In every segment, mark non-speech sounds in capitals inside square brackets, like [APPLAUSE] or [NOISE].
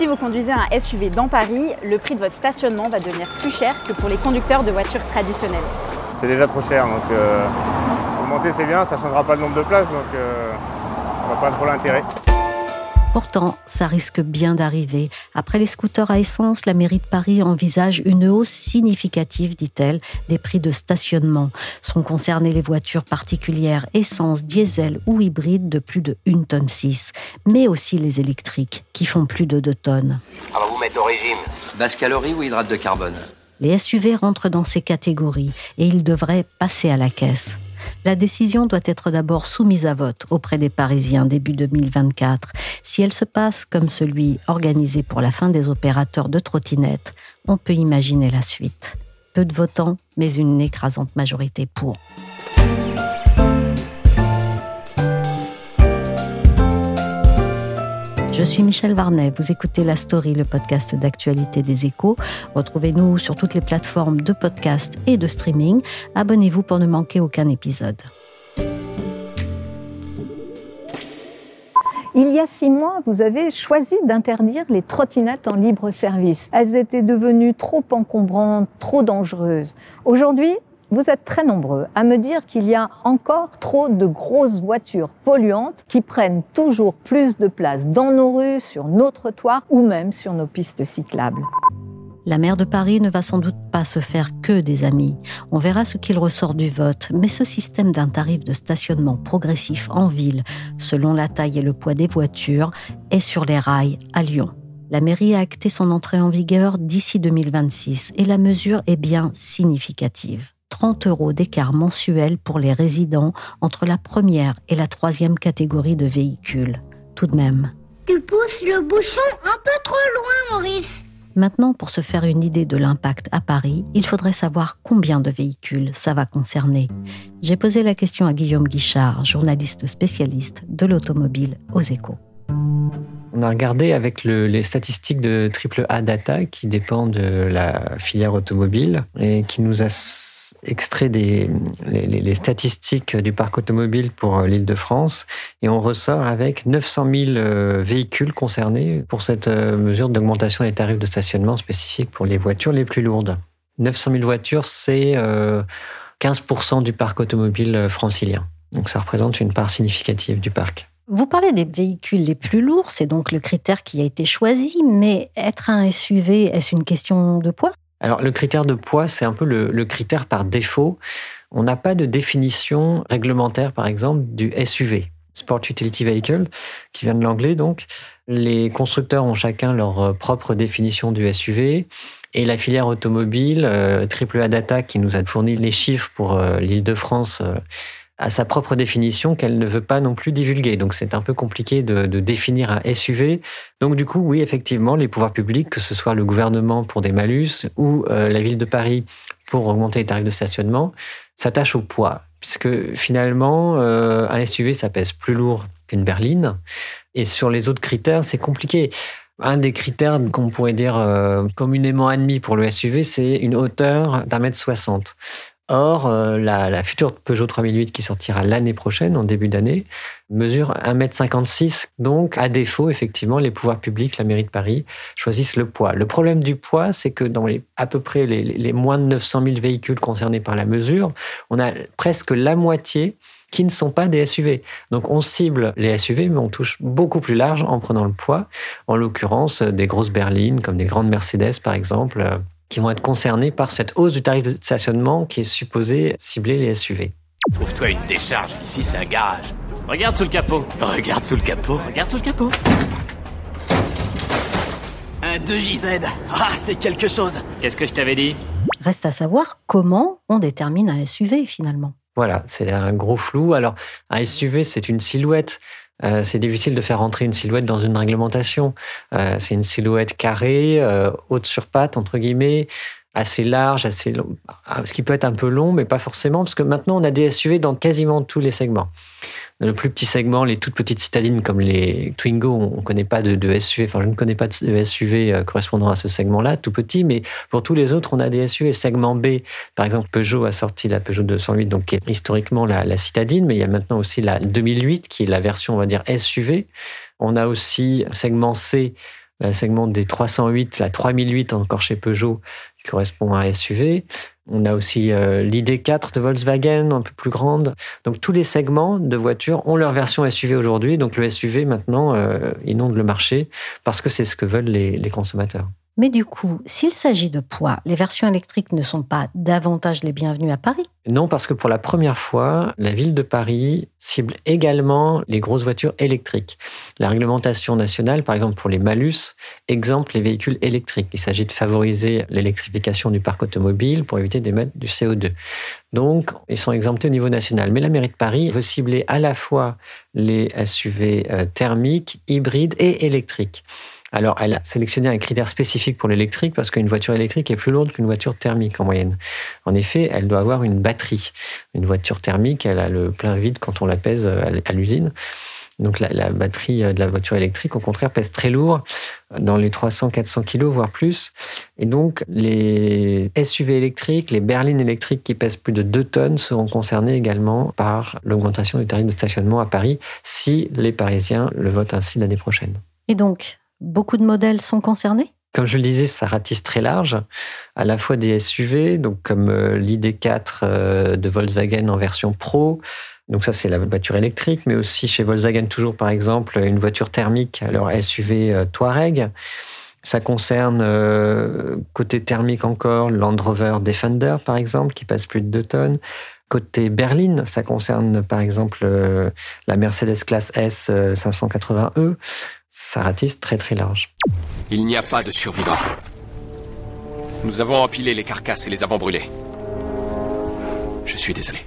Si vous conduisez un SUV dans Paris, le prix de votre stationnement va devenir plus cher que pour les conducteurs de voitures traditionnelles. C'est déjà trop cher, donc euh, augmenter c'est bien, ça ne changera pas le nombre de places, donc euh, je vois pas trop l'intérêt. Pourtant, ça risque bien d'arriver. Après les scooters à essence, la mairie de Paris envisage une hausse significative, dit-elle, des prix de stationnement. Sont concernées les voitures particulières, essence, diesel ou hybrides de plus de 1 tonne 6, mais aussi les électriques, qui font plus de 2 tonnes. Alors vous mettre au régime Basse calorie ou hydrate de carbone? Les SUV rentrent dans ces catégories et ils devraient passer à la caisse. La décision doit être d'abord soumise à vote auprès des Parisiens début 2024. Si elle se passe comme celui organisé pour la fin des opérateurs de trottinettes, on peut imaginer la suite. Peu de votants, mais une écrasante majorité pour. Je suis Michel Varnet, vous écoutez La Story, le podcast d'actualité des échos. Retrouvez-nous sur toutes les plateformes de podcast et de streaming. Abonnez-vous pour ne manquer aucun épisode. Il y a six mois, vous avez choisi d'interdire les trottinettes en libre service. Elles étaient devenues trop encombrantes, trop dangereuses. Aujourd'hui, vous êtes très nombreux à me dire qu'il y a encore trop de grosses voitures polluantes qui prennent toujours plus de place dans nos rues, sur nos trottoirs ou même sur nos pistes cyclables. La maire de Paris ne va sans doute pas se faire que des amis. On verra ce qu'il ressort du vote, mais ce système d'un tarif de stationnement progressif en ville, selon la taille et le poids des voitures, est sur les rails à Lyon. La mairie a acté son entrée en vigueur d'ici 2026 et la mesure est bien significative. 30 euros d'écart mensuel pour les résidents entre la première et la troisième catégorie de véhicules. Tout de même. Tu pousses le bouchon un peu trop loin, Maurice. Maintenant, pour se faire une idée de l'impact à Paris, il faudrait savoir combien de véhicules ça va concerner. J'ai posé la question à Guillaume Guichard, journaliste spécialiste de l'automobile aux échos. On a regardé avec les statistiques de Triple A Data qui dépend de la filière automobile et qui nous a extrait des, les, statistiques du parc automobile pour l'île de France et on ressort avec 900 000 euh, véhicules concernés pour cette euh, mesure d'augmentation des tarifs de stationnement spécifiques pour les voitures les plus lourdes. 900 000 voitures, c'est 15% euh, du parc automobile francilien. Donc ça représente une part significative du parc. Vous parlez des véhicules les plus lourds, c'est donc le critère qui a été choisi, mais être un SUV, est-ce une question de poids? Alors le critère de poids, c'est un peu le, critère par défaut. On n'a pas de définition réglementaire, par exemple, du SUV. Sport Utility Vehicle, qui vient de l'anglais donc. Les constructeurs ont chacun leur euh, propre définition du SUV. Et la filière automobile, euh, Triple A Data, qui nous a fourni les chiffres pour euh, l'île de France, à sa propre définition qu'elle ne veut pas non plus divulguer. Donc c'est un peu compliqué de, définir un SUV. Donc du coup, oui, effectivement, les pouvoirs publics, que ce soit le gouvernement pour des malus ou euh, la ville de Paris pour augmenter les tarifs de stationnement, s'attachent au poids. Puisque finalement, euh, un SUV, ça pèse plus lourd qu'une berline. Et sur les autres critères, c'est compliqué. Un des critères qu'on pourrait dire euh, communément admis pour le SUV, c'est une hauteur d'un mètre soixante. Or, euh, la, future Peugeot 3008 qui sortira l'année prochaine, en début d'année, mesure 1m56. Donc, à défaut, effectivement, les pouvoirs publics, la mairie de Paris, choisissent le poids. Le problème du poids, c'est que dans les, à peu près les, moins de 900 000 véhicules concernés par la mesure, on a presque la moitié qui ne sont pas des SUV. Donc on cible les SUV, mais on touche beaucoup plus large en prenant le poids. En l'occurrence, des grosses berlines, comme des grandes Mercedes par exemple, qui vont être concernés par cette hausse du tarif de stationnement qui est supposée cibler les SUV. Trouve-toi une décharge, ici c'est un garage. Regarde sous le capot. Regarde sous le capot. Regarde sous le capot. Un 2JZ. Ah, c'est quelque chose. Qu'est-ce que je t'avais dit? Reste à savoir comment on détermine un SUV finalement. Voilà, c'est un gros flou. Alors, un SUV, c'est une silhouette. Euh, c'est difficile de faire rentrer une silhouette dans une réglementation. Euh, c'est une silhouette carrée, euh, haute sur patte, entre guillemets, assez large, assez long, ah, ce qui peut être un peu long, mais pas forcément, parce que maintenant, on a des SUV dans quasiment tous les segments. Le plus petit segment, les toutes petites citadines comme les Twingo, on ne connaît pas de, SUV, enfin je ne connais pas de SUV correspondant à ce segment-là, tout petit, mais pour tous les autres, on a des SUV. Segment B, par exemple, Peugeot a sorti la Peugeot 208, donc qui est historiquement la, la citadine, mais il y a maintenant aussi la 2008, qui est la version, on va dire, SUV. On a aussi segment C, le segment des 308, la 3008 encore chez Peugeot, qui correspond à un SUV. On a aussi euh, l'ID4 de Volkswagen, un peu plus grande. Donc tous les segments de voitures ont leur version SUV aujourd'hui. Donc le SUV maintenant euh, inonde le marché parce que c'est ce que veulent les consommateurs. Mais du coup, s'il s'agit de poids, les versions électriques ne sont pas davantage les bienvenues à Paris? Non, parce que pour la première fois, la ville de Paris cible également les grosses voitures électriques. La réglementation nationale, par exemple pour les malus, exemple les véhicules électriques. Il s'agit de favoriser l'électrification du parc automobile pour éviter d'émettre du CO2. Donc, ils sont exemptés au niveau national. Mais la mairie de Paris veut cibler à la fois les SUV euh, thermiques, hybrides et électriques. Alors, elle a sélectionné un critère spécifique pour l'électrique parce qu'une voiture électrique est plus lourde qu'une voiture thermique en moyenne. En effet, elle doit avoir une batterie. Une voiture thermique, elle a le plein vide quand on la pèse à l'usine. Donc la, batterie de la voiture électrique, au contraire, pèse très lourd, dans les 300-400 kg, voire plus. Et donc les SUV électriques, les berlines électriques qui pèsent plus de 2 tonnes seront concernés également par l'augmentation du tarif de stationnement à Paris si les Parisiens le votent ainsi l'année prochaine. Et donc, Beaucoup de modèles sont concernés? Comme je le disais, ça ratisse très large, à la fois des SUV, donc comme euh, l'ID4 euh, de Volkswagen en version Pro. Donc ça, c'est la voiture électrique, mais aussi chez Volkswagen, toujours par exemple, une voiture thermique, alors SUV euh, Touareg. Ça concerne, côté thermique encore, Land Rover Defender, par exemple, qui passe plus de 2 tonnes. Côté berline, ça concerne par exemple la Mercedes classe S 580e ça ratisse très très large. Il n'y a pas de survivants. Nous avons empilé les carcasses et les avons brûlées. Je suis désolé.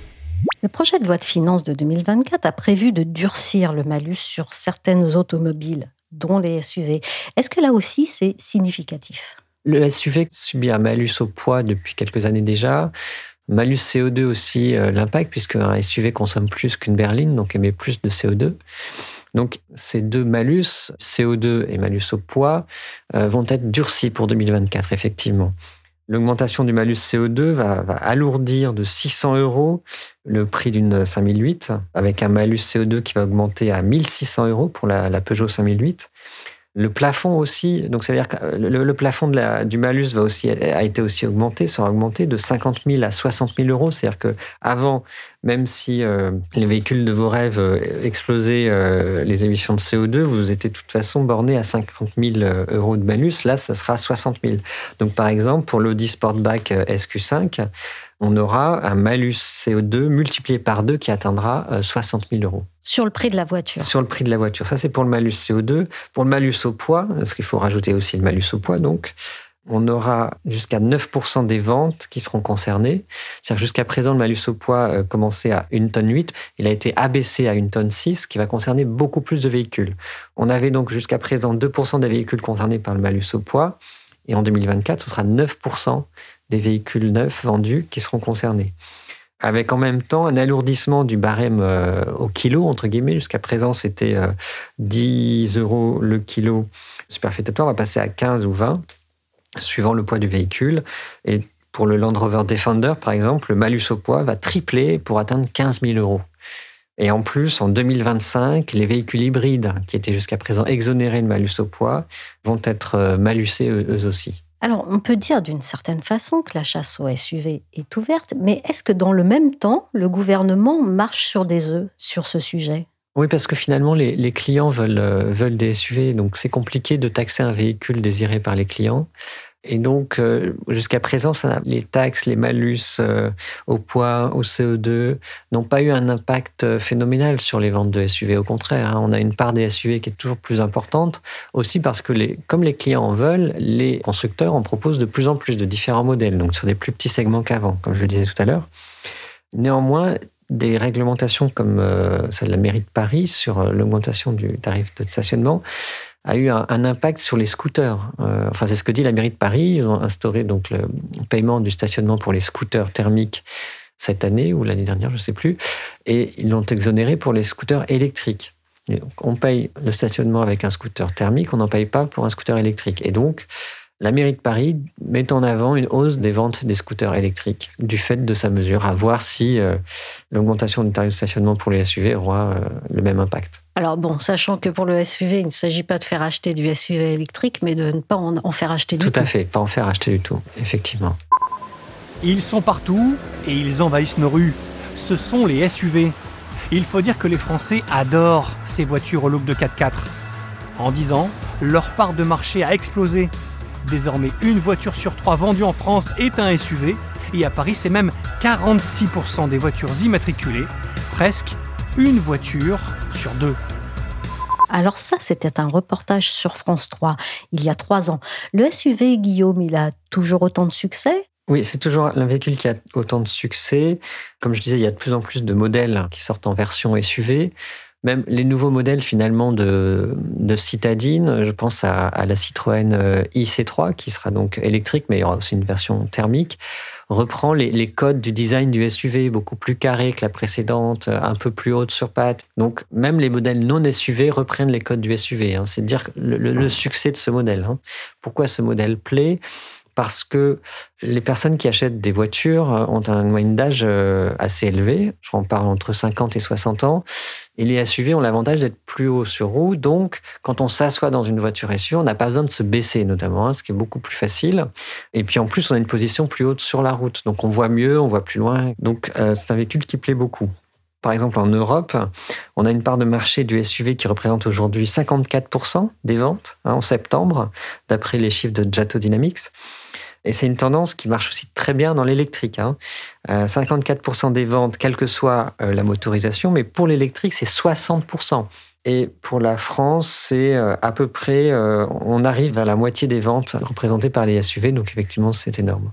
Le projet de loi de finances de 2024 a prévu de durcir le malus sur certaines automobiles, dont les SUV. Est-ce que là aussi c'est significatif? Le SUV subit un malus au poids depuis quelques années déjà. Malus CO2 aussi, euh, l'impact, puisque un SUV consomme plus qu'une berline, donc émet plus de CO2. Donc ces deux malus, CO2 et malus au poids, euh, vont être durcis pour 2024, effectivement. L'augmentation du malus CO2 va, alourdir de 600 euros le prix d'une 5008, avec un malus CO2 qui va augmenter à 1600 euros pour la, la Peugeot 5008. Le plafond aussi, donc ça veut dire que le, plafond de la, du malus va aussi, a été aussi augmenté, sera augmenté de 50 000 à 60 000 euros. C'est-à-dire que avant, même si euh, les véhicules de vos rêves euh, explosaient euh, les émissions de CO2, vous étiez de toute façon borné à 50 000 euros de malus. Là, ça sera 60 000. Donc par exemple, pour l'Audi Sportback SQ5, on aura un malus CO2 multiplié par deux qui atteindra 60 euh, 000 euros. Sur le prix de la voiture Sur le prix de la voiture. Ça, c'est pour le malus CO2. Pour le malus au poids, parce qu'il faut rajouter aussi le malus au poids, donc, on aura jusqu'à 9% des ventes qui seront concernées. C'est-à-dire jusqu'à présent, le malus au poids euh, commençait à 1 tonne 8, il a été abaissé à 1 tonne 6, qui va concerner beaucoup plus de véhicules. On avait donc jusqu'à présent 2% des véhicules concernés par le malus au poids, et en 2024, ce sera 9% des véhicules neufs vendus qui seront concernés. Avec en même temps un alourdissement du barème euh, au kilo, entre guillemets. Jusqu'à présent, c'était 10 euh, euros le kilo superfétatoire. On va passer à 15 ou 20, suivant le poids du véhicule. Et pour le Land Rover Defender, par exemple, le malus au poids va tripler pour atteindre 15 000 euros. Et en plus, en 2025, les véhicules hybrides, qui étaient jusqu'à présent exonérés de malus au poids, vont être euh, malusés eux aussi. Alors, on peut dire d'une certaine façon que la chasse au SUV est ouverte, mais est-ce que dans le même temps, le gouvernement marche sur des œufs sur ce sujet? Oui, parce que finalement, les, clients veulent, euh, veulent des SUV, donc c'est compliqué de taxer un véhicule désiré par les clients. Et donc, euh, jusqu'à présent, les taxes, les malus euh, au poids, au CO2 n'ont pas eu un impact euh, phénoménal sur les ventes de SUV. Au contraire, hein, on a une part des SUV qui est toujours plus importante, aussi parce que, comme les clients en veulent, les constructeurs en proposent de plus en plus de différents modèles, donc sur des plus petits segments qu'avant, comme je le disais tout à l'heure. Néanmoins, des réglementations comme celle de la mairie de Paris sur l'augmentation du tarif de stationnement a eu un, impact sur les scooters. Euh, enfin, c'est ce que dit la mairie de Paris. Ils ont instauré donc le paiement du stationnement pour les scooters thermiques cette année ou l'année dernière, je ne sais plus, et ils l'ont exonéré pour les scooters électriques. on paye le stationnement avec un scooter thermique, on n'en paye pas pour un scooter électrique. Et donc, la mairie de Paris met en avant une hausse des ventes des scooters électriques du fait de sa mesure, à voir si euh, l'augmentation du tarif de stationnement pour les SUV aura euh, le même impact. Alors bon, sachant que pour le SUV, il ne s'agit pas de faire acheter du SUV électrique, mais de ne pas en, faire acheter du tout. Tout à fait, pas en faire acheter du tout, effectivement. Ils sont partout et ils envahissent nos rues. Ce sont les SUV. Il faut dire que les Français adorent ces voitures au look de 4x4. En 10 ans, leur part de marché a explosé Désormais, une voiture sur trois vendue en France est un SUV, et à Paris, c'est même 46% des voitures immatriculées, presque une voiture sur deux. Alors ça, c'était un reportage sur France 3 il y a trois ans. Le SUV, Guillaume, il a toujours autant de succès? Oui, c'est toujours un véhicule qui a autant de succès. Comme je disais, il y a de plus en plus de modèles qui sortent en version SUV. Même les nouveaux modèles finalement de, de citadine, je pense à, la Citroën euh, IC3 qui sera donc électrique, mais il y aura aussi une version thermique, reprend les, codes du design du SUV, beaucoup plus carré que la précédente, un peu plus haute sur pattes. Donc même les modèles non SUV reprennent les codes du SUV. Hein. C'est dire le, succès de ce modèle. Hein. Pourquoi ce modèle plaît? Parce que les personnes qui achètent des voitures ont un moyenne d'âge euh, assez élevé, j'en parle entre 50 et 60 ans, et les SUV ont l'avantage d'être plus haut sur roue, donc quand on s'assoit dans une voiture SUV, on n'a pas besoin de se baisser notamment, hein, ce qui est beaucoup plus facile. Et puis en plus, on a une position plus haute sur la route, donc on voit mieux, on voit plus loin. Donc euh, c'est un véhicule qui plaît beaucoup. Par exemple, en Europe, on a une part de marché du SUV qui représente aujourd'hui 54% des ventes hein, en septembre, d'après les chiffres de Jato Dynamics. Et c'est une tendance qui marche aussi très bien dans l'électrique. 54% hein. euh, des ventes, quelle que soit euh, la motorisation, mais pour l'électrique, c'est 60%. Et pour la France, c'est euh, à peu près, on arrive à la moitié des ventes représentées par les SUV, donc effectivement, c'est énorme.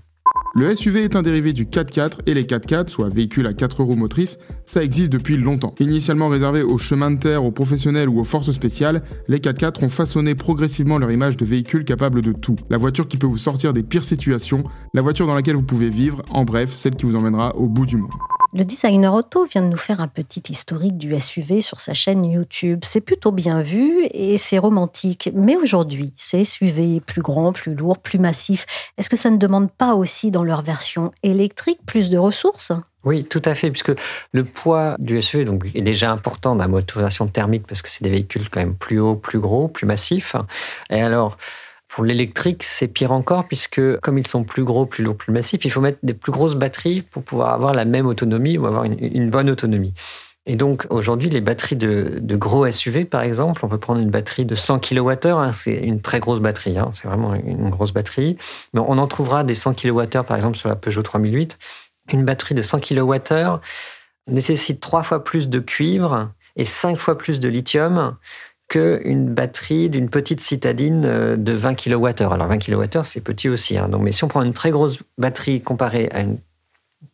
Le SUV est un dérivé du 4x4 et les 4x4, soit véhicules à 4 roues motrices, ça existe depuis longtemps. Initialement réservés aux chemins de terre, aux professionnels ou aux forces spéciales, les 4x4 ont façonné progressivement leur image de véhicule capable de tout. La voiture qui peut vous sortir des pires situations, la voiture dans laquelle vous pouvez vivre, en bref, celle qui vous emmènera au bout du monde. Le designer auto vient de nous faire un petit historique du SUV sur sa chaîne YouTube. C'est plutôt bien vu et c'est romantique. Mais aujourd'hui, ces SUV plus grands, plus lourds, plus massifs, est-ce que ça ne demande pas aussi dans leur version électrique plus de ressources? Oui, tout à fait, puisque le poids du SUV est déjà important dans la motorisation thermique parce que c'est des véhicules quand même plus hauts, plus gros, plus massifs. Et alors, pour l'électrique, c'est pire encore puisque comme ils sont plus gros, plus lourds, plus massifs, il faut mettre des plus grosses batteries pour pouvoir avoir la même autonomie ou avoir une, bonne autonomie. Et donc aujourd'hui, les batteries de, gros SUV, par exemple, on peut prendre une batterie de 100 kWh, hein, c'est une très grosse batterie, hein, c'est vraiment une grosse batterie. Mais on en trouvera des 100 kWh, par exemple, sur la Peugeot 3008. Une batterie de 100 kWh nécessite trois fois plus de cuivre et cinq fois plus de lithium qu'une batterie d'une petite citadine euh, de 20 kWh. Alors 20 kWh, c'est petit aussi. Hein. Donc, mais si on prend une très grosse batterie comparée à une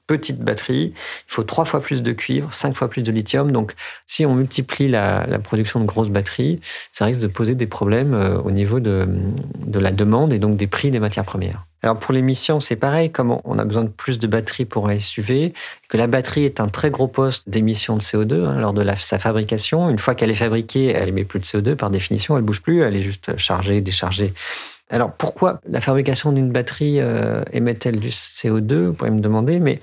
petite batterie, il faut trois fois plus de cuivre, cinq fois plus de lithium. Donc, si on multiplie la, production de grosses batteries, ça risque de poser des problèmes euh, au niveau de, de, la demande et donc des prix des matières premières. Alors, pour l'émission, c'est pareil. Comme on a besoin de plus de batteries pour un SUV, que la batterie est un très gros poste d'émission de CO2 hein, lors de sa fabrication. Une fois qu'elle est fabriquée, elle émet plus de CO2 par définition. Elle bouge plus. Elle est juste chargée, déchargée alors pourquoi la fabrication d'une batterie euh, émet-elle du CO2 Vous pourriez me demander, mais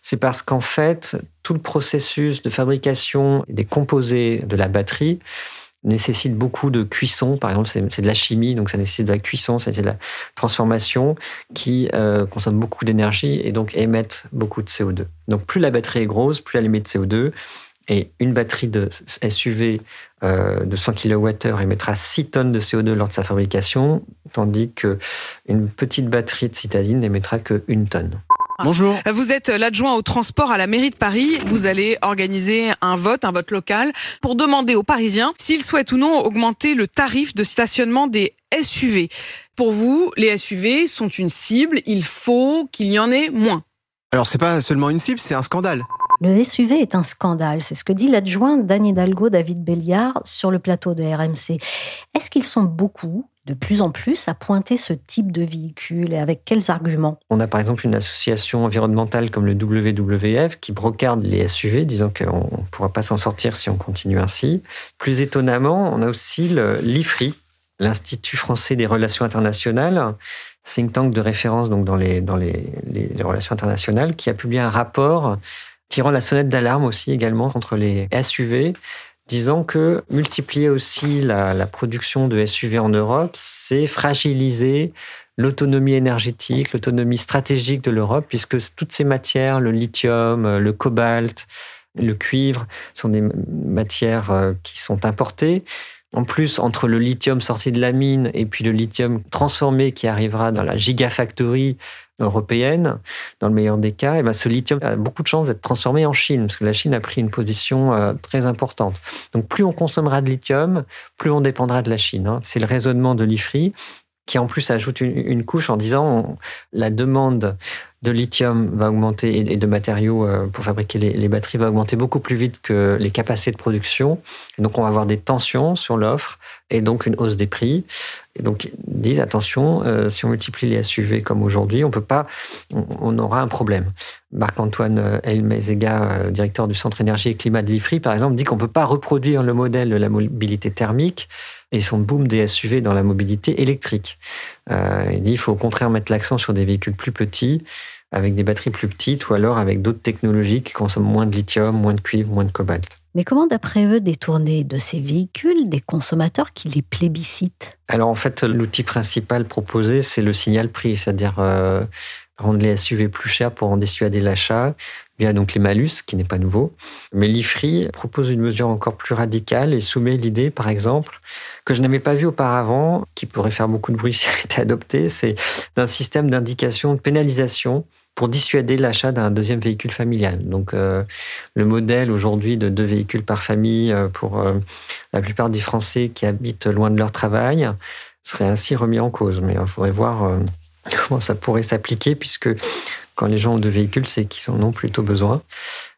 c'est parce qu'en fait, tout le processus de fabrication des composés de la batterie nécessite beaucoup de cuisson. Par exemple, c'est de la chimie, donc ça nécessite de la cuisson, ça nécessite de la transformation qui euh, consomme beaucoup d'énergie et donc émettent beaucoup de CO2. Donc plus la batterie est grosse, plus elle émet de CO2. Et une batterie de SUV euh, de 100 kWh émettra 6 tonnes de CO2 lors de sa fabrication, tandis qu'une petite batterie de citadine n'émettra 1 tonne. Bonjour. Vous êtes l'adjoint au transport à la mairie de Paris. Vous allez organiser un vote, un vote local, pour demander aux Parisiens s'ils souhaitent ou non augmenter le tarif de stationnement des SUV. Pour vous, les SUV sont une cible. Il faut qu'il y en ait moins. Alors c'est pas seulement une cible, c'est un scandale. Le SUV est un scandale, c'est ce que dit l'adjoint d'Anne Hidalgo, David Béliard, sur le plateau de RMC. Est-ce qu'ils sont beaucoup de plus en plus à pointer ce type de véhicule et avec quels arguments? On a par exemple une association environnementale comme le WWF qui brocarde les SUV, disant qu'on ne pourra pas s'en sortir si on continue ainsi. Plus étonnamment, on a aussi l'IFRI, l'Institut français des relations internationales, think tank de référence donc dans, les, dans les, les relations internationales, qui a publié un rapport tirant la sonnette d'alarme aussi également contre les SUV disant que multiplier aussi la, production de SUV en Europe, c'est fragiliser l'autonomie énergétique, l'autonomie stratégique de l'Europe, puisque toutes ces matières, le lithium, le cobalt, le cuivre, sont des matières euh, qui sont importées. En plus, entre le lithium sorti de la mine et le lithium transformé qui arrivera dans la gigafactory européenne, dans le meilleur des cas, et eh ben ce lithium a beaucoup de chances d'être transformé en Chine, parce que la Chine a pris une position euh, très importante. Donc plus on consommera de lithium, plus on dépendra de la Chine. Hein. C'est le raisonnement de l'IFRI qui en plus ajoute une, couche en disant la demande de lithium va augmenter et de matériaux euh, pour fabriquer les, batteries va augmenter beaucoup plus vite que les capacités de production. donc on va avoir des tensions sur l'offre et donc une hausse des prix. Donc ils disent attention, euh, si on multiplie les SUV comme aujourd'hui, on peut pas, on, aura un problème. Marc-Antoine Elmezega, euh, directeur du Centre énergie et climat de l'IFRI, par exemple, dit qu'on peut pas reproduire le modèle de la mobilité thermique et son boom des SUV dans la mobilité électrique. Euh, il dit qu'il faut au contraire mettre l'accent sur des véhicules plus petits, avec des batteries plus petites, ou alors avec d'autres technologies qui consomment moins de lithium, moins de cuivre, moins de cobalt. Mais comment, d'après eux, détourner de ces véhicules des consommateurs qui les plébiscitent? Alors, en fait, l'outil principal proposé, c'est le signal prix, c'est-à-dire euh, rendre les SUV plus chers pour en dissuader l'achat, via donc les malus, qui n'est pas nouveau. Mais l'IFRI propose une mesure encore plus radicale et soumet l'idée, par exemple, que je n'avais pas vu auparavant, qui pourrait faire beaucoup de bruit [LAUGHS] si elle était adoptée, c'est d'un système d'indication de pénalisation pour dissuader l'achat d'un deuxième véhicule familial. Donc euh, le modèle aujourd'hui de deux véhicules par famille euh, pour euh, la plupart des Français qui habitent loin de leur travail serait ainsi remis en cause. Mais il faudrait voir [LAUGHS] comment ça pourrait s'appliquer puisque quand les gens ont deux véhicules, c'est qu'ils en ont plutôt besoin.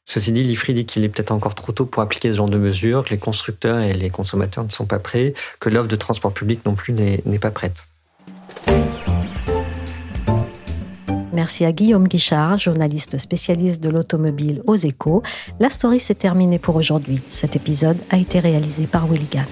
Ceci dit, l'IFRI dit qu'il est peut-être encore trop tôt pour appliquer ce genre de mesures, que les constructeurs et les consommateurs ne sont pas prêts, que l'offre de transport public non plus n'est pas prête. Merci à Guillaume Guichard, journaliste spécialiste de l'automobile aux échos. La story s'est terminée pour aujourd'hui. Cet épisode a été réalisé par Willigan.